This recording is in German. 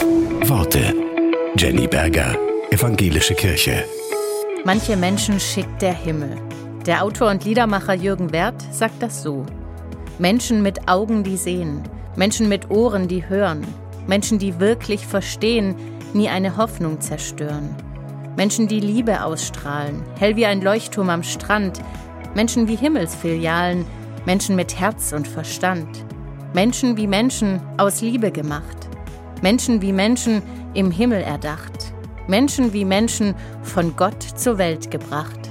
Worte. Jenny Berger, Evangelische Kirche. Manche Menschen schickt der Himmel. Der Autor und Liedermacher Jürgen Werth sagt das so. Menschen mit Augen, die sehen, Menschen mit Ohren, die hören, Menschen, die wirklich verstehen, nie eine Hoffnung zerstören. Menschen, die Liebe ausstrahlen, hell wie ein Leuchtturm am Strand, Menschen wie Himmelsfilialen, Menschen mit Herz und Verstand, Menschen wie Menschen aus Liebe gemacht, Menschen wie Menschen im Himmel erdacht, Menschen wie Menschen von Gott zur Welt gebracht.